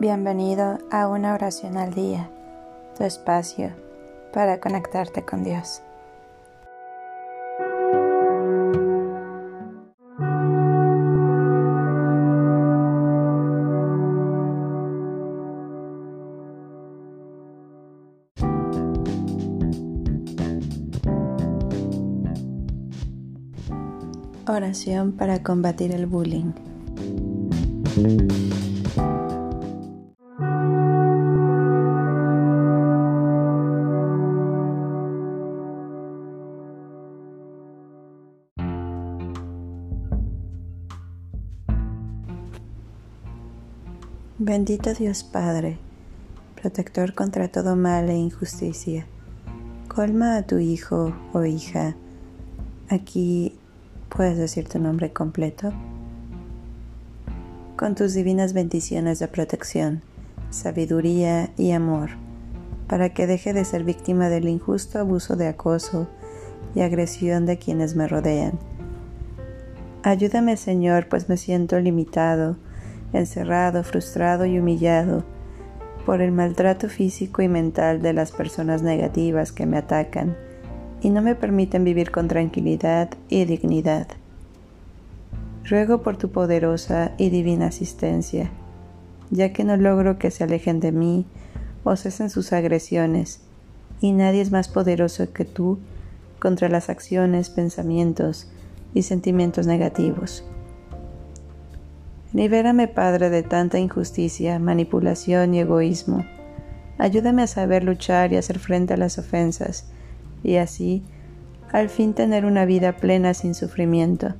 Bienvenido a una oración al día, tu espacio para conectarte con Dios. Oración para combatir el bullying. Bendito Dios Padre, protector contra todo mal e injusticia, colma a tu hijo o hija. Aquí puedes decir tu nombre completo. Con tus divinas bendiciones de protección, sabiduría y amor, para que deje de ser víctima del injusto abuso de acoso y agresión de quienes me rodean. Ayúdame, Señor, pues me siento limitado encerrado, frustrado y humillado por el maltrato físico y mental de las personas negativas que me atacan y no me permiten vivir con tranquilidad y dignidad. Ruego por tu poderosa y divina asistencia, ya que no logro que se alejen de mí o cesen sus agresiones, y nadie es más poderoso que tú contra las acciones, pensamientos y sentimientos negativos. Libérame, Padre, de tanta injusticia, manipulación y egoísmo. Ayúdame a saber luchar y hacer frente a las ofensas, y así, al fin tener una vida plena sin sufrimiento,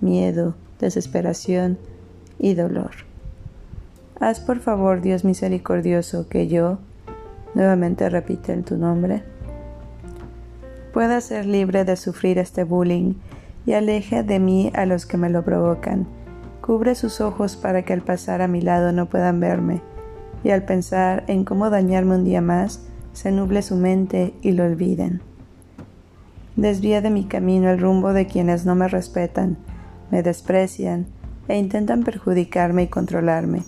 miedo, desesperación y dolor. Haz por favor, Dios misericordioso, que yo, nuevamente repite en tu nombre, pueda ser libre de sufrir este bullying y aleje de mí a los que me lo provocan Cubre sus ojos para que al pasar a mi lado no puedan verme, y al pensar en cómo dañarme un día más, se nuble su mente y lo olviden. Desvía de mi camino el rumbo de quienes no me respetan, me desprecian e intentan perjudicarme y controlarme.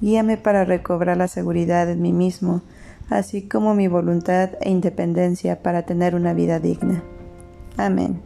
Guíame para recobrar la seguridad en mí mismo, así como mi voluntad e independencia para tener una vida digna. Amén.